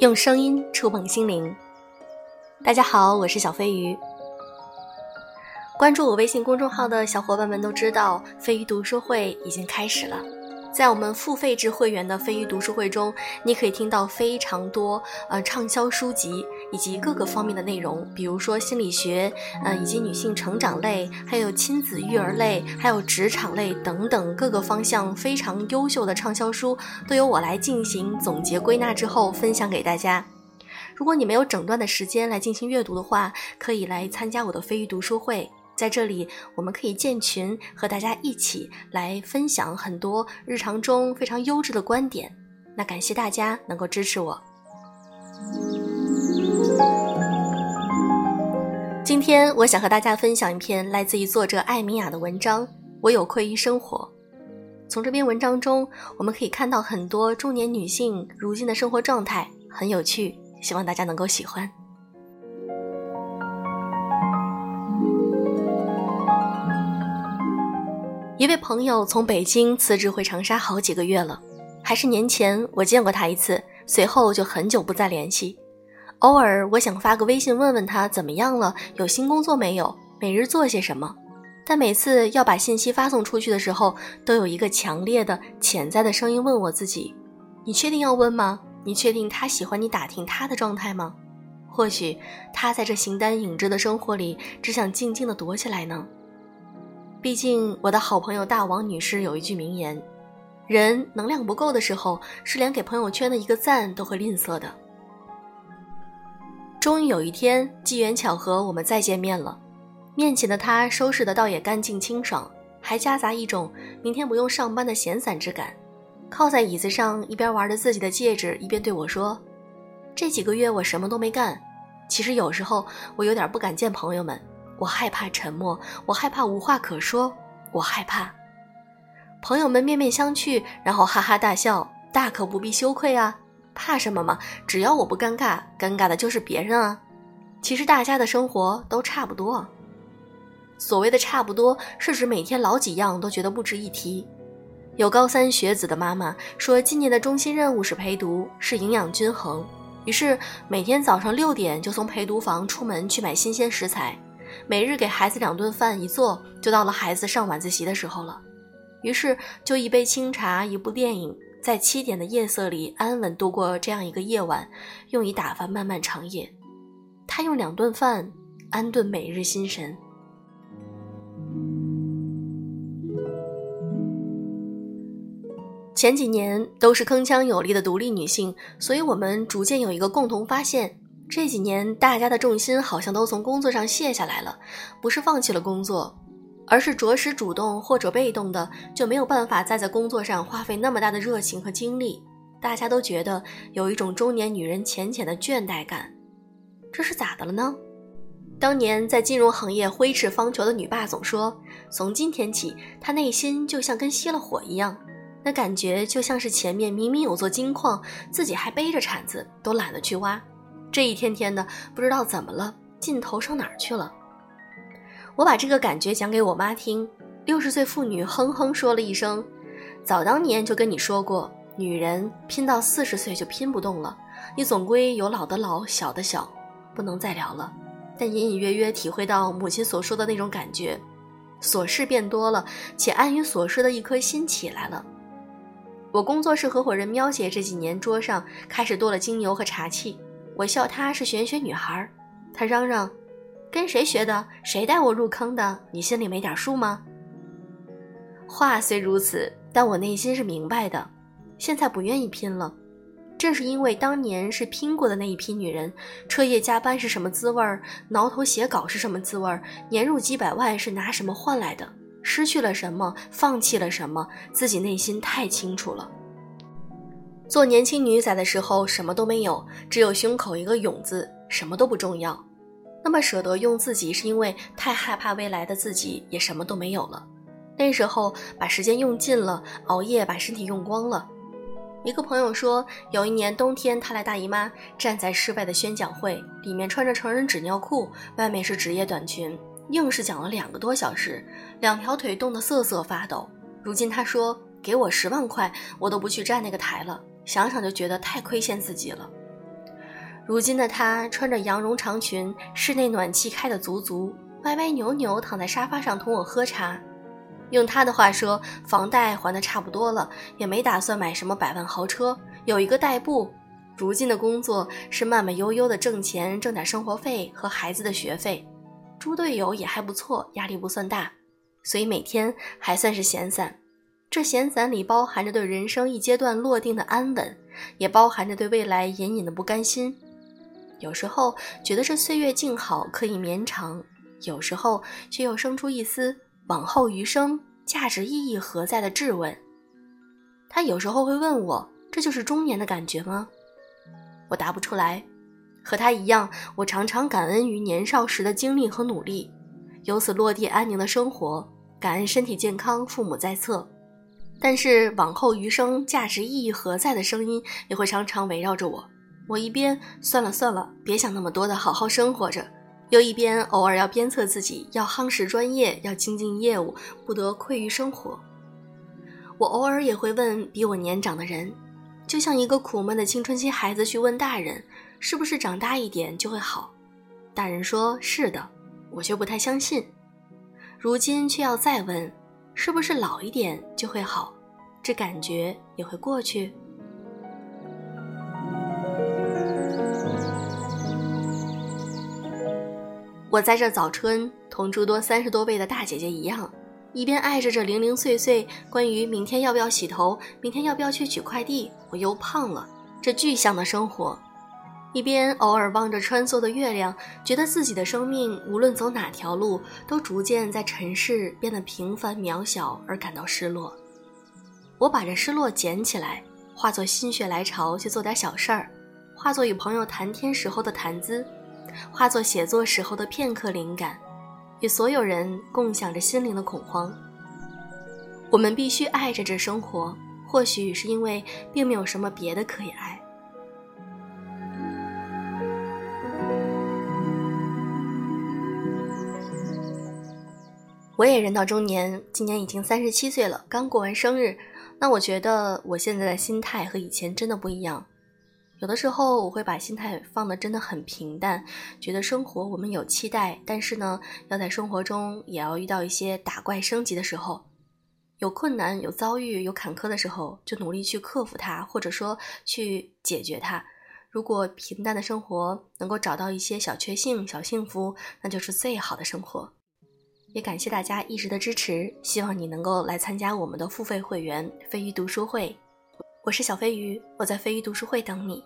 用声音触碰心灵。大家好，我是小飞鱼。关注我微信公众号的小伙伴们都知道，飞鱼读书会已经开始了。在我们付费制会员的飞鱼读书会中，你可以听到非常多呃畅销书籍以及各个方面的内容，比如说心理学，呃以及女性成长类，还有亲子育儿类，还有职场类等等各个方向非常优秀的畅销书，都由我来进行总结归纳之后分享给大家。如果你没有整段的时间来进行阅读的话，可以来参加我的飞鱼读书会。在这里，我们可以建群，和大家一起来分享很多日常中非常优质的观点。那感谢大家能够支持我。今天我想和大家分享一篇来自于作者艾米亚的文章《我有愧于生活》。从这篇文章中，我们可以看到很多中年女性如今的生活状态，很有趣，希望大家能够喜欢。一位朋友从北京辞职回长沙好几个月了，还是年前我见过他一次，随后就很久不再联系。偶尔我想发个微信问问他怎么样了，有新工作没有，每日做些什么。但每次要把信息发送出去的时候，都有一个强烈的潜在的声音问我自己：你确定要问吗？你确定他喜欢你打听他的状态吗？或许他在这形单影只的生活里，只想静静的躲起来呢。毕竟，我的好朋友大王女士有一句名言：“人能量不够的时候，是连给朋友圈的一个赞都会吝啬的。”终于有一天，机缘巧合，我们再见面了。面前的他收拾的倒也干净清爽，还夹杂一种明天不用上班的闲散之感。靠在椅子上，一边玩着自己的戒指，一边对我说：“这几个月我什么都没干。其实有时候我有点不敢见朋友们。”我害怕沉默，我害怕无话可说，我害怕朋友们面面相觑，然后哈哈大笑。大可不必羞愧啊，怕什么嘛？只要我不尴尬，尴尬的就是别人啊。其实大家的生活都差不多。所谓的差不多，是指每天老几样都觉得不值一提。有高三学子的妈妈说，今年的中心任务是陪读，是营养均衡，于是每天早上六点就从陪读房出门去买新鲜食材。每日给孩子两顿饭，一做就到了孩子上晚自习的时候了。于是就一杯清茶，一部电影，在七点的夜色里安稳度过这样一个夜晚，用以打发漫漫长夜。他用两顿饭安顿每日心神。前几年都是铿锵有力的独立女性，所以我们逐渐有一个共同发现。这几年，大家的重心好像都从工作上卸下来了，不是放弃了工作，而是着实主动或者被动的就没有办法再在工作上花费那么大的热情和精力。大家都觉得有一种中年女人浅浅的倦怠感，这是咋的了呢？当年在金融行业挥斥方遒的女霸总说，从今天起，她内心就像跟熄了火一样，那感觉就像是前面明明有座金矿，自己还背着铲子都懒得去挖。这一天天的，不知道怎么了，劲头上哪儿去了？我把这个感觉讲给我妈听，六十岁妇女哼哼说了一声：“早当年就跟你说过，女人拼到四十岁就拼不动了，你总归有老的老，小的小，不能再聊了。”但隐隐约约体会到母亲所说的那种感觉，琐事变多了，且安于琐事的一颗心起来了。我工作室合伙人喵姐这几年桌上开始多了精油和茶器。我笑她是玄学女孩，她嚷嚷：“跟谁学的？谁带我入坑的？你心里没点数吗？”话虽如此，但我内心是明白的。现在不愿意拼了，正是因为当年是拼过的那一批女人，彻夜加班是什么滋味儿，挠头写稿是什么滋味儿，年入几百万是拿什么换来的，失去了什么，放弃了什么，自己内心太清楚了。做年轻女仔的时候，什么都没有，只有胸口一个勇字，什么都不重要。那么舍得用自己，是因为太害怕未来的自己也什么都没有了。那时候把时间用尽了，熬夜把身体用光了。一个朋友说，有一年冬天，他来大姨妈，站在室外的宣讲会，里面穿着成人纸尿裤，外面是职业短裙，硬是讲了两个多小时，两条腿冻得瑟瑟发抖。如今他说。给我十万块，我都不去站那个台了。想想就觉得太亏欠自己了。如今的她穿着羊绒长裙，室内暖气开得足足，歪歪扭扭躺在沙发上同我喝茶。用她的话说，房贷还的差不多了，也没打算买什么百万豪车，有一个代步。如今的工作是慢慢悠悠的挣钱，挣点生活费和孩子的学费。猪队友也还不错，压力不算大，所以每天还算是闲散。这闲散里包含着对人生一阶段落定的安稳，也包含着对未来隐隐的不甘心。有时候觉得这岁月静好，可以绵长；有时候却又生出一丝往后余生价值意义何在的质问。他有时候会问我：“这就是中年的感觉吗？”我答不出来。和他一样，我常常感恩于年少时的经历和努力，由此落地安宁的生活，感恩身体健康，父母在侧。但是往后余生价值意义何在的声音也会常常围绕着我。我一边算了算了，别想那么多的好好生活着，又一边偶尔要鞭策自己要夯实专业，要精进业务，不得愧于生活。我偶尔也会问比我年长的人，就像一个苦闷的青春期孩子去问大人，是不是长大一点就会好？大人说是的，我却不太相信。如今却要再问。是不是老一点就会好？这感觉也会过去。我在这早春，同诸多三十多位的大姐姐一样，一边爱着这零零碎碎关于明天要不要洗头、明天要不要去取快递、我又胖了这具象的生活。一边偶尔望着穿梭的月亮，觉得自己的生命无论走哪条路，都逐渐在尘世变得平凡渺小，而感到失落。我把这失落捡起来，化作心血来潮去做点小事儿，化作与朋友谈天时候的谈资，化作写作时候的片刻灵感，与所有人共享着心灵的恐慌。我们必须爱着这生活，或许是因为并没有什么别的可以爱。我也人到中年，今年已经三十七岁了，刚过完生日。那我觉得我现在的心态和以前真的不一样。有的时候我会把心态放得真的很平淡，觉得生活我们有期待，但是呢，要在生活中也要遇到一些打怪升级的时候，有困难、有遭遇、有坎坷的时候，就努力去克服它，或者说去解决它。如果平淡的生活能够找到一些小确幸、小幸福，那就是最好的生活。也感谢大家一直的支持，希望你能够来参加我们的付费会员飞鱼读书会。我是小飞鱼，我在飞鱼读书会等你。